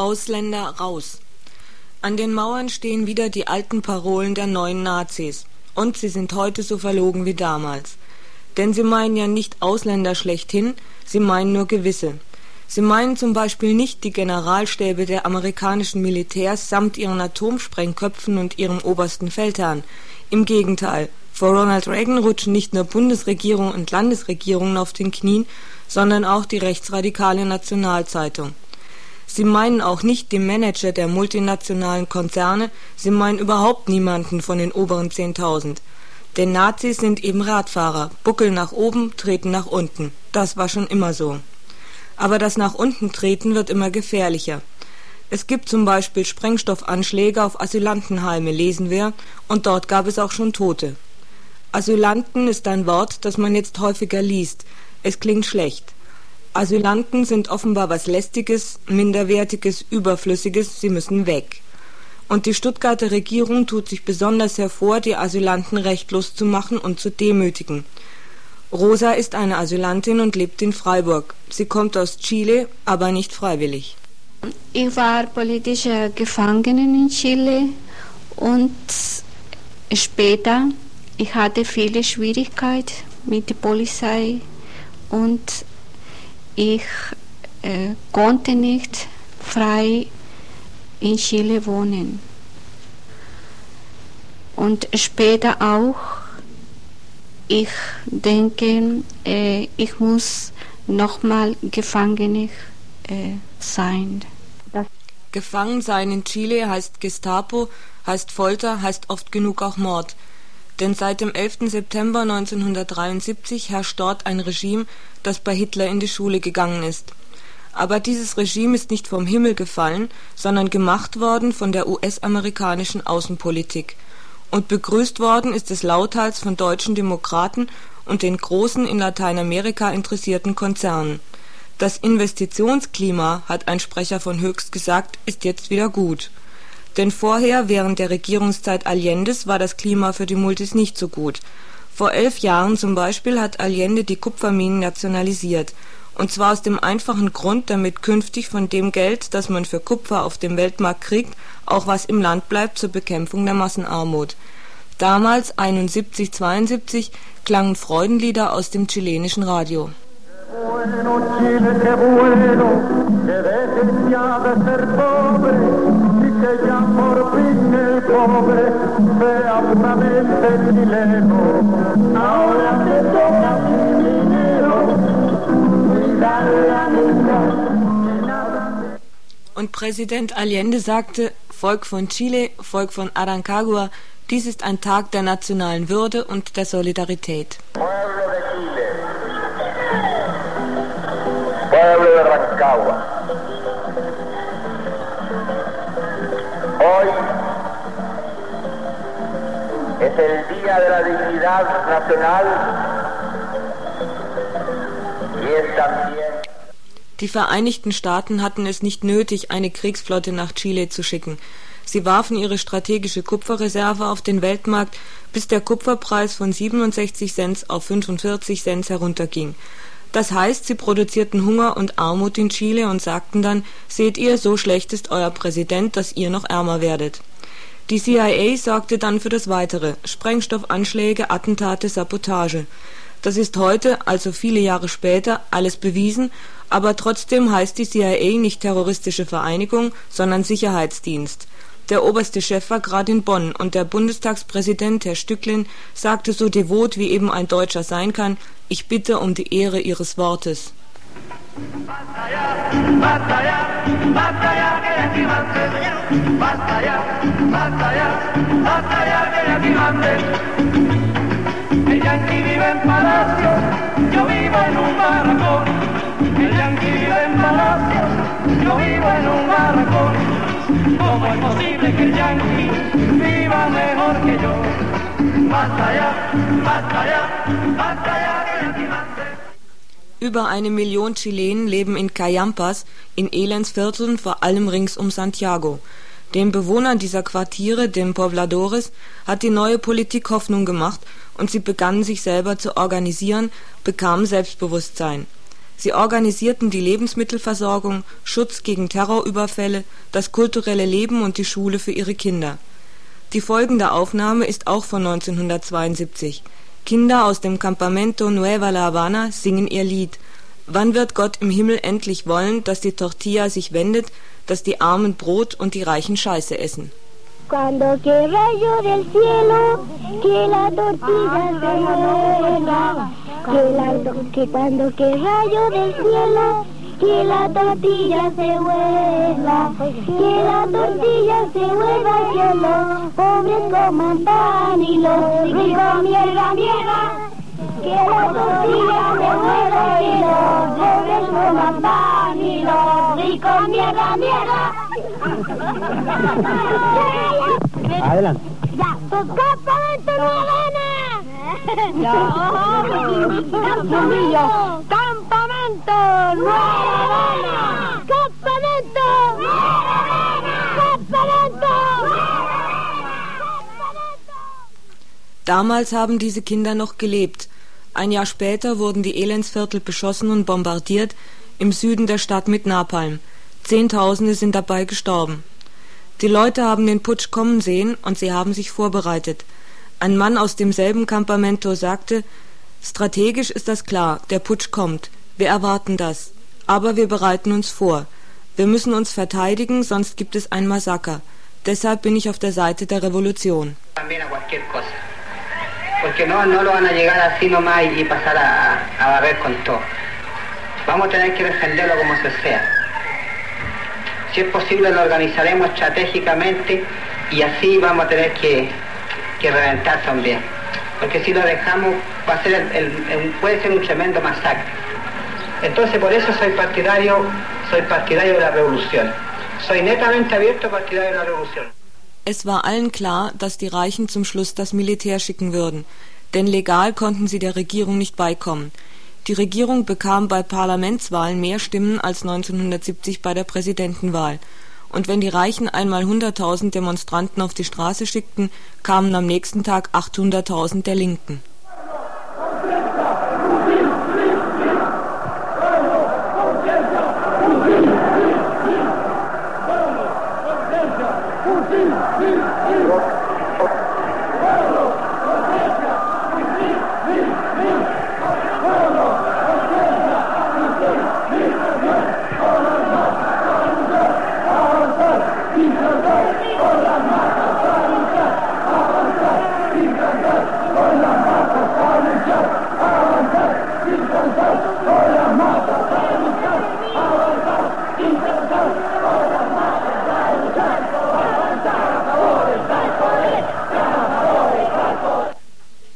Ausländer raus. An den Mauern stehen wieder die alten Parolen der neuen Nazis. Und sie sind heute so verlogen wie damals. Denn sie meinen ja nicht Ausländer schlechthin, sie meinen nur gewisse. Sie meinen zum Beispiel nicht die Generalstäbe der amerikanischen Militärs samt ihren Atomsprengköpfen und ihrem obersten Feldherrn. Im Gegenteil, vor Ronald Reagan rutschen nicht nur Bundesregierung und Landesregierungen auf den Knien, sondern auch die rechtsradikale Nationalzeitung. Sie meinen auch nicht die Manager der multinationalen Konzerne, sie meinen überhaupt niemanden von den oberen 10.000. Denn Nazis sind eben Radfahrer, buckeln nach oben, treten nach unten. Das war schon immer so. Aber das nach unten treten wird immer gefährlicher. Es gibt zum Beispiel Sprengstoffanschläge auf Asylantenheime, lesen wir, und dort gab es auch schon Tote. Asylanten ist ein Wort, das man jetzt häufiger liest. Es klingt schlecht. Asylanten sind offenbar was Lästiges, Minderwertiges, Überflüssiges, sie müssen weg. Und die Stuttgarter Regierung tut sich besonders hervor, die Asylanten rechtlos zu machen und zu demütigen. Rosa ist eine Asylantin und lebt in Freiburg. Sie kommt aus Chile, aber nicht freiwillig. Ich war politische Gefangene in Chile und später ich hatte viele Schwierigkeiten mit der Polizei und ich äh, konnte nicht frei in Chile wohnen. Und später auch, ich denke, äh, ich muss nochmal gefangen äh, sein. Gefangen sein in Chile heißt Gestapo, heißt Folter, heißt oft genug auch Mord. Denn seit dem 11. September 1973 herrscht dort ein Regime, das bei Hitler in die Schule gegangen ist. Aber dieses Regime ist nicht vom Himmel gefallen, sondern gemacht worden von der US-amerikanischen Außenpolitik. Und begrüßt worden ist es lauthals von deutschen Demokraten und den großen in Lateinamerika interessierten Konzernen. Das Investitionsklima, hat ein Sprecher von Höchst gesagt, ist jetzt wieder gut denn vorher, während der Regierungszeit Allendes, war das Klima für die Multis nicht so gut. Vor elf Jahren zum Beispiel hat Allende die Kupferminen nationalisiert. Und zwar aus dem einfachen Grund, damit künftig von dem Geld, das man für Kupfer auf dem Weltmarkt kriegt, auch was im Land bleibt zur Bekämpfung der Massenarmut. Damals, 71, 72, klangen Freudenlieder aus dem chilenischen Radio. Bueno, Chile, pobre sea puramente chileno. Ahora te toca mi dinero, cuidar la niña. Und Präsident Allende sagte, Volk von Chile, Volk von Arancagua, dies ist ein Tag der nationalen Würde und der Solidarität. Pueblo de Chile, Pueblo de Rancagua. Hoy es el Día de la Dignidad Nacional y es también die Vereinigten Staaten hatten es nicht nötig, eine Kriegsflotte nach Chile zu schicken. Sie warfen ihre strategische Kupferreserve auf den Weltmarkt, bis der Kupferpreis von 67 Cent auf 45 Cent herunterging. Das heißt, sie produzierten Hunger und Armut in Chile und sagten dann, seht ihr, so schlecht ist euer Präsident, dass ihr noch ärmer werdet. Die CIA sorgte dann für das Weitere, Sprengstoffanschläge, Attentate, Sabotage. Das ist heute, also viele Jahre später, alles bewiesen, aber trotzdem heißt die CIA nicht terroristische Vereinigung, sondern Sicherheitsdienst. Der oberste Chef war gerade in Bonn und der Bundestagspräsident, Herr Stücklen, sagte so devot, wie eben ein Deutscher sein kann, ich bitte um die Ehre Ihres Wortes. El yankee vive en palacio, yo vivo en un barracón. El yankee vive en palacio, yo vivo en un barracón. ¿Cómo es posible que el Yankee viva mejor que yo? Basta allá, basta allá, basta allá que Über eine Million Chilenen leben in Cayampas, in Elendsvierteln, vor allem rings um Santiago. Den Bewohnern dieser Quartiere, den Pobladores, hat die neue Politik Hoffnung gemacht und sie begannen sich selber zu organisieren, bekamen Selbstbewusstsein. Sie organisierten die Lebensmittelversorgung, Schutz gegen Terrorüberfälle, das kulturelle Leben und die Schule für ihre Kinder. Die folgende Aufnahme ist auch von 1972. Kinder aus dem Campamento Nueva La Habana singen ihr Lied. Wann wird Gott im Himmel endlich wollen, dass die Tortilla sich wendet, dass die Armen Brot und die Reichen Scheiße essen? Que la tortilla se vuela, que, la, tortilla se vuela, que que los pobres coman pan y los ricos mierda, mierda. Que la tortilla se vuelva que los pobres coman pan y los ricos mierda, mierda. Adelante. Ya, pues campamento Nueva Ya, mío, campamento Nueva Campamento Campamento Damals haben diese Kinder noch gelebt. Ein Jahr später wurden die Elendsviertel beschossen und bombardiert, im Süden der Stadt mit Napalm. Zehntausende sind dabei gestorben. Die Leute haben den Putsch kommen sehen und sie haben sich vorbereitet. Ein Mann aus demselben Campamento sagte, strategisch ist das klar, der Putsch kommt. Wir erwarten das. Aber wir bereiten uns vor. Wir müssen uns verteidigen, sonst gibt es ein Massaker. Deshalb bin ich auf der Seite der Revolution. Porque no, no lo van a llegar así nomás y pasar a, a barrer con todo. Vamos a tener que defenderlo como se sea. Si es posible lo organizaremos estratégicamente y así vamos a tener que, que reventar también. Porque si lo dejamos va a ser puede ser un tremendo masacre. Entonces por eso soy partidario, soy partidario de la revolución. Soy netamente abierto partidario de la revolución. Es war allen klar, dass die Reichen zum Schluss das Militär schicken würden, denn legal konnten sie der Regierung nicht beikommen. Die Regierung bekam bei Parlamentswahlen mehr Stimmen als 1970 bei der Präsidentenwahl. Und wenn die Reichen einmal 100.000 Demonstranten auf die Straße schickten, kamen am nächsten Tag 800.000 der Linken.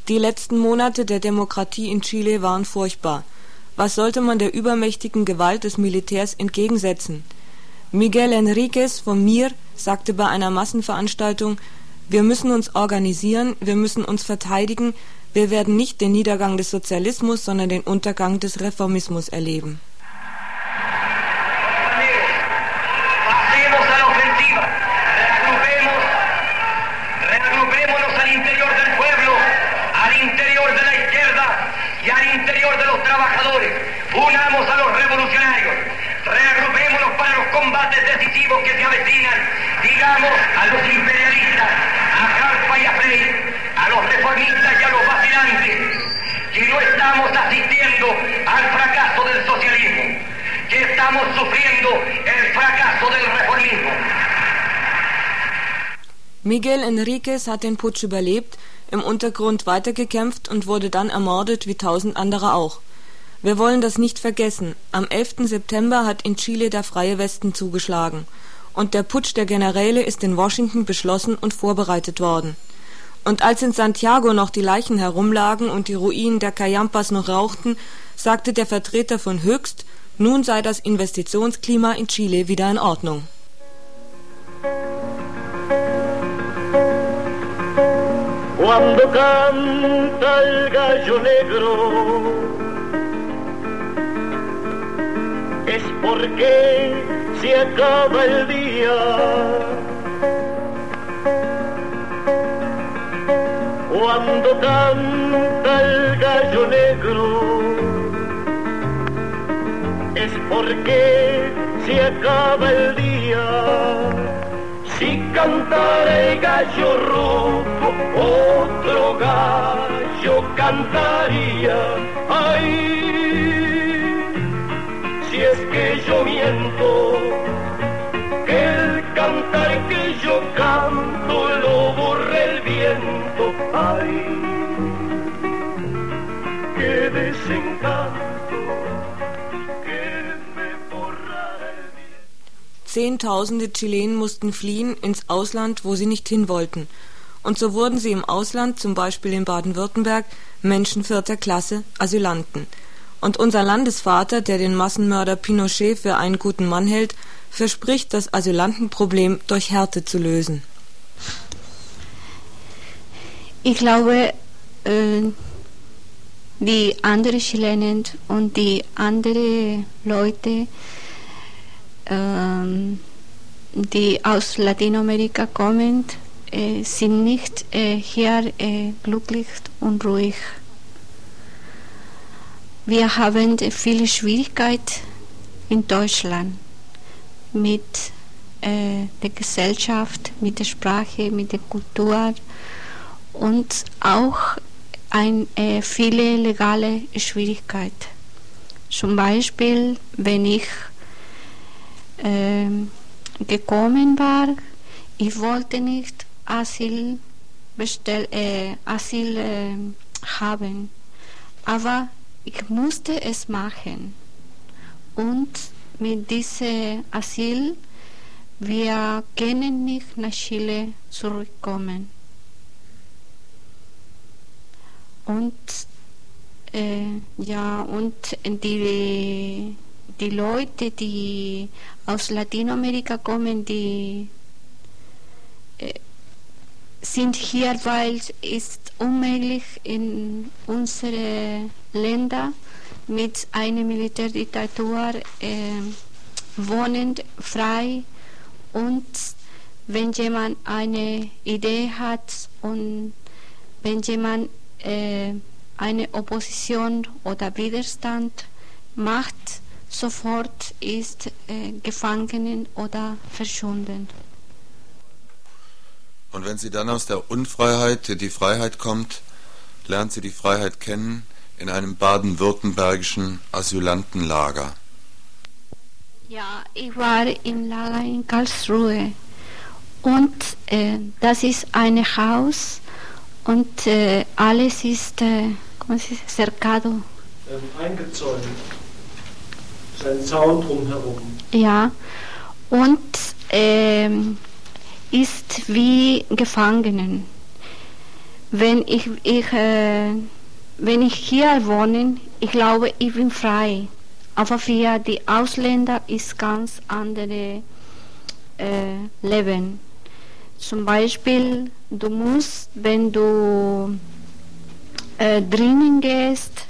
Die letzten Monate der Demokratie in Chile waren furchtbar. Was sollte man der übermächtigen Gewalt des Militärs entgegensetzen? Miguel Enriquez von MIR sagte bei einer Massenveranstaltung, wir müssen uns organisieren, wir müssen uns verteidigen, wir werden nicht den Niedergang des Sozialismus, sondern den Untergang des Reformismus erleben. Unamos a los revolucionarios, reagrupémonos para los combates decisivos que se avecinan, digamos a los imperialistas, a Jalpa y a Frey, a los reformistas y a los vacilantes, que no estamos asistiendo al fracaso del socialismo, que estamos sufriendo el fracaso del reformismo. Miguel Enriquez hat den Putsch überlebt, im Untergrund weitergekämpft und wurde dann ermordet wie tausend andere auch. Wir wollen das nicht vergessen. Am 11. September hat in Chile der Freie Westen zugeschlagen. Und der Putsch der Generäle ist in Washington beschlossen und vorbereitet worden. Und als in Santiago noch die Leichen herumlagen und die Ruinen der Cayampas noch rauchten, sagte der Vertreter von Höchst, nun sei das Investitionsklima in Chile wieder in Ordnung. Cuando canta el gallo negro es porque se acaba el día. Cuando canta el gallo negro, por qué se acaba el día. Si cantara el gallo rojo, otro gallo cantaría. Ay, si es que yo miento, que el cantar que yo canto lo borra el viento. Ay, qué desencanto. Zehntausende Chilenen mussten fliehen ins Ausland, wo sie nicht hin wollten. Und so wurden sie im Ausland, zum Beispiel in Baden-Württemberg, Menschen vierter Klasse, Asylanten. Und unser Landesvater, der den Massenmörder Pinochet für einen guten Mann hält, verspricht, das Asylantenproblem durch Härte zu lösen. Ich glaube, äh, die anderen Chilenen und die anderen Leute, ähm, die aus Lateinamerika kommen, äh, sind nicht äh, hier äh, glücklich und ruhig. Wir haben viele Schwierigkeiten in Deutschland mit äh, der Gesellschaft, mit der Sprache, mit der Kultur und auch ein, äh, viele legale Schwierigkeiten. Zum Beispiel, wenn ich ähm, gekommen war, ich wollte nicht Asyl, bestell, äh, Asyl äh, haben, aber ich musste es machen. Und mit diesem Asyl, wir können nicht nach Chile zurückkommen. Und äh, ja, und die, die Leute, die aus Lateinamerika kommen, die äh, sind hier, weil es ist unmöglich in unsere Länder mit einer Militärdiktatur äh, wohnend frei und wenn jemand eine Idee hat und wenn jemand äh, eine Opposition oder Widerstand macht, sofort ist äh, gefangen oder verschwunden. Und wenn sie dann aus der Unfreiheit in die Freiheit kommt, lernt sie die Freiheit kennen in einem baden-württembergischen Asylantenlager. Ja, ich war im Lager in Karlsruhe und äh, das ist ein Haus und äh, alles ist, äh, ¿cómo se dice? cercado. ähm, eingezäunt. Ist ein Zaun drumherum. Ja, und ähm, ist wie Gefangenen. Wenn ich, ich, äh, wenn ich hier wohne, ich glaube, ich bin frei. Aber für die Ausländer ist ganz andere äh, Leben. Zum Beispiel, du musst, wenn du äh, drinnen gehst,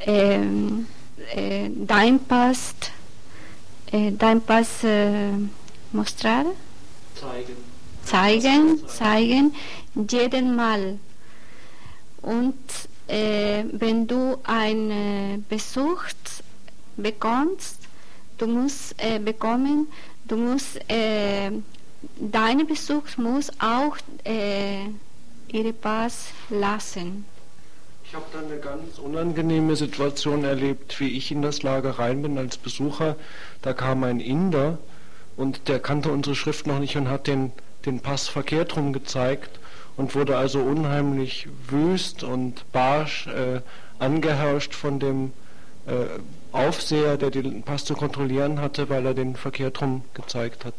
ähm, äh, dein Pass, äh, dein Pass äh, mostrar, Zeigen. zeigen, zeigen, jeden Mal. Und äh, wenn du einen äh, Besuch bekommst, du musst äh, bekommen, du musst, äh, dein Besuch muss auch äh, ihre Pass lassen. Ich habe dann eine ganz unangenehme Situation erlebt, wie ich in das Lager rein bin als Besucher. Da kam ein Inder und der kannte unsere Schrift noch nicht und hat den, den Pass verkehrt rum gezeigt und wurde also unheimlich wüst und barsch äh, angeherrscht von dem äh, Aufseher, der den Pass zu kontrollieren hatte, weil er den verkehrt rum gezeigt hat.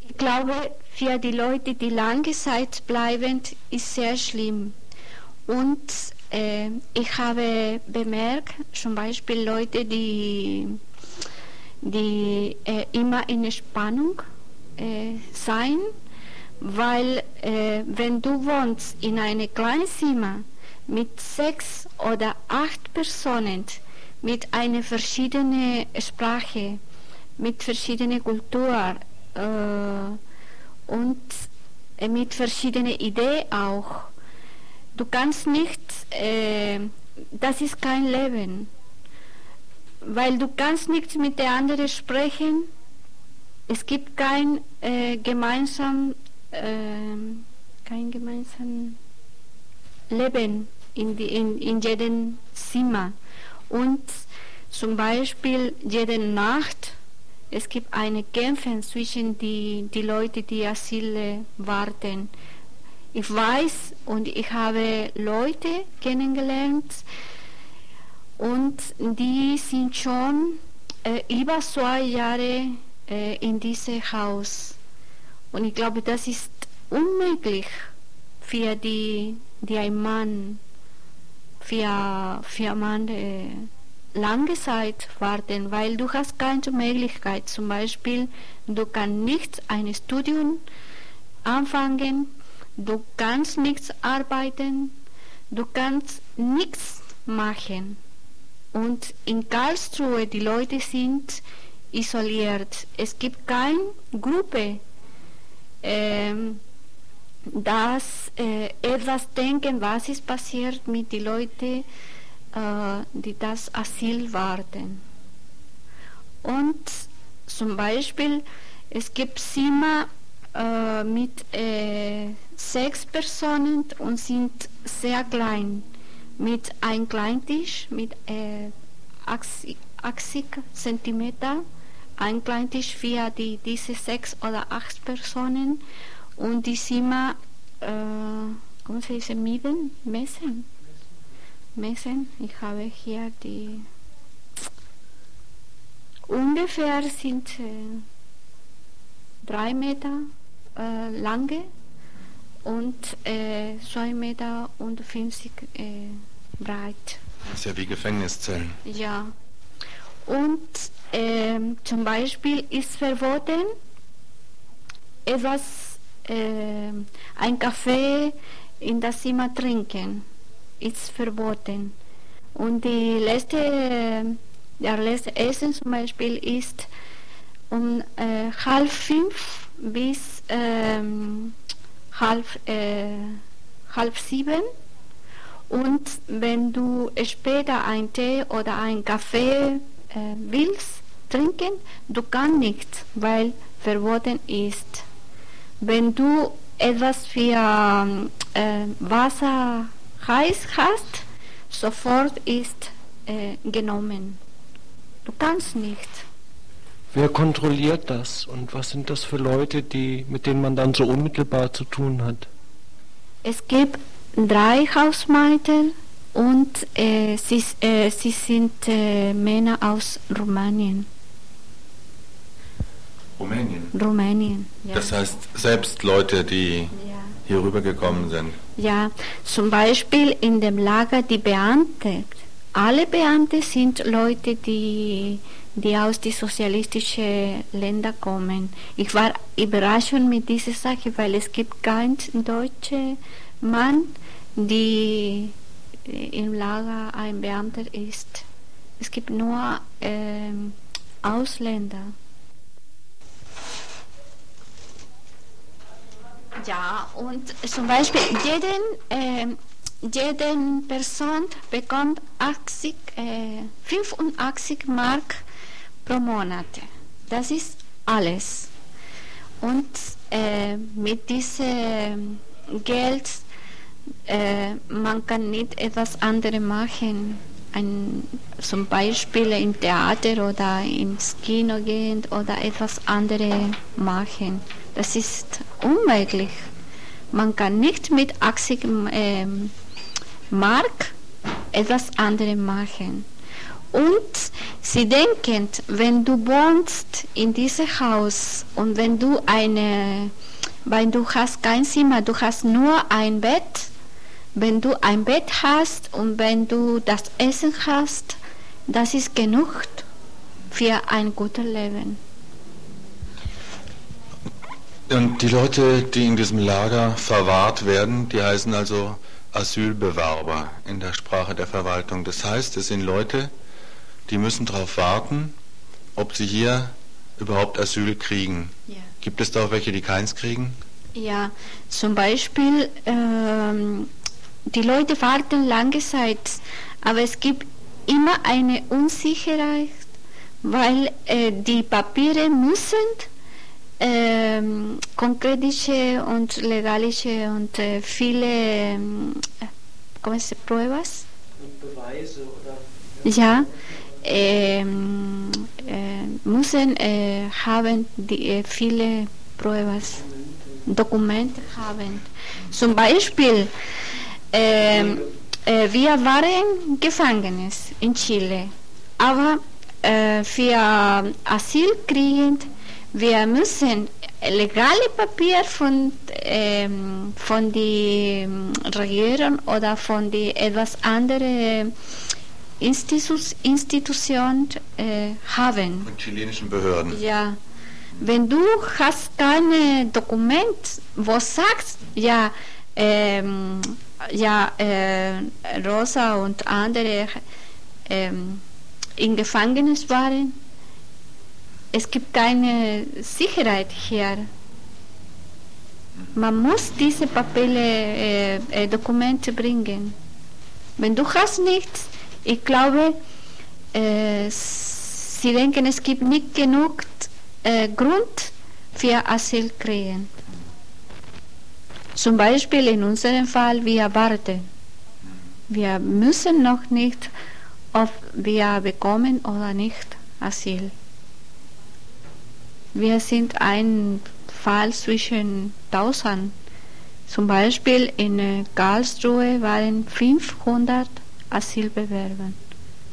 Ich glaube, für die Leute, die lange Zeit bleiben, ist sehr schlimm. Und äh, ich habe bemerkt, zum Beispiel Leute, die, die äh, immer in Spannung äh, sein, weil äh, wenn du wohnst in einem kleinen Zimmer mit sechs oder acht Personen, mit einer verschiedenen Sprache, mit verschiedener Kultur äh, und äh, mit verschiedenen Ideen auch, du kannst nicht, äh, das ist kein Leben, weil du kannst nicht mit der anderen sprechen. Es gibt kein äh, gemeinsam, äh, kein gemeinsam Leben in, die, in, in jedem Zimmer. Und zum Beispiel jede Nacht, es gibt eine Kämpfe zwischen die, die Leute, die Asyl warten. Ich weiß und ich habe Leute kennengelernt und die sind schon äh, über zwei Jahre äh, in diesem Haus. Und ich glaube, das ist unmöglich für die, die ein Mann, für, für Mann äh, lange Zeit warten, weil du hast keine Möglichkeit. Zum Beispiel, du kannst nicht ein Studium anfangen, du kannst nichts arbeiten, du kannst nichts machen. Und in Karlsruhe, die Leute sind isoliert. Es gibt keine Gruppe, ähm, das äh, etwas denken, was ist passiert mit den Leuten, äh, die das Asyl warten. Und zum Beispiel, es gibt Zimmer äh, mit äh, sechs Personen und sind sehr klein, mit einem Kleintisch mit äh, 80, 80 cm, ein Kleintisch für die, diese sechs oder acht Personen und die Zimmer, äh, ¿cómo se dice? Miden, messen. Messen. Ich habe hier die ungefähr sind äh, drei Meter äh, lange und äh, zwei Meter und 50 äh, breit. Das ist ja wie Gefängniszellen. Ja. Und ähm, zum Beispiel ist verboten, etwas, äh, ein Kaffee in das Zimmer trinken ist verboten. Und die letzte, der letzte Essen zum Beispiel ist um äh, halb fünf bis ähm, halb, äh, halb sieben. Und wenn du später einen Tee oder einen Kaffee äh, willst trinken, du kannst nicht, weil verboten ist. Wenn du etwas für äh, Wasser heiß hast, sofort ist äh, genommen. Du kannst nicht. Wer kontrolliert das und was sind das für Leute, die, mit denen man dann so unmittelbar zu tun hat? Es gibt drei Hausmeister und äh, sie, äh, sie sind äh, Männer aus Rumänien. Rumänien? Rumänien, ja. Das heißt, selbst Leute, die ja. hier rübergekommen sind. Ja, zum Beispiel in dem Lager die Beamte. Alle Beamte sind Leute, die, die aus den sozialistischen Ländern kommen. Ich war überrascht mit dieser Sache, weil es gibt keinen deutschen Mann, der im Lager ein Beamter ist. Es gibt nur ähm, Ausländer. Ja, und zum Beispiel jeden, äh, jeden Person bekommt 80, äh, 85 Mark pro Monat. Das ist alles. Und äh, mit diesem Geld äh, man kann nicht etwas anderes machen. Ein, zum Beispiel im Theater oder ins Kino gehen oder etwas anderes machen. Das ist unmöglich. Man kann nicht mit 80 ähm, Mark etwas anderes machen. Und sie denken, wenn du wohnst in diesem Haus und wenn du eine, weil du hast kein Zimmer, du hast nur ein Bett, wenn du ein Bett hast und wenn du das Essen hast, das ist genug für ein gutes Leben. Und die Leute, die in diesem Lager verwahrt werden, die heißen also Asylbewerber in der Sprache der Verwaltung. Das heißt, es sind Leute, die müssen darauf warten, ob sie hier überhaupt Asyl kriegen. Ja. Gibt es da auch welche, die keins kriegen? Ja, zum Beispiel ähm, die Leute warten lange Zeit, aber es gibt immer eine Unsicherheit, weil äh, die Papiere müssen ähm, konkretische und legalische und äh, viele ähm, ¿cómo se pruebas? Beweise oder Ja, äh, müssen äh, haben die, äh, viele Pruebas, Dokumente haben. Zum Beispiel, ähm, äh, wir waren Gefängnis in Chile, aber für Asyl kriegen wir müssen legale Papier von, ähm, von der Regierung oder von die etwas andere Institu Institution äh, haben. Von chilenischen Behörden. Ja, wenn du hast kein Dokument, wo sagst, ja, ähm, ja, äh, Rosa und andere ähm, in Gefängnis waren, es gibt keine Sicherheit hier. Man muss diese Papiere, äh, äh, Dokumente bringen. Wenn du hast nichts, ich glaube, äh, sie denken, es gibt nicht genug äh, Grund für Asyl kriegen. Zum Beispiel in unserem Fall, wir warten. Wir müssen noch nicht, ob wir bekommen oder nicht Asyl. Wir sind ein Fall zwischen 1000. Zum Beispiel in äh, Karlsruhe waren 500 Asylbewerber.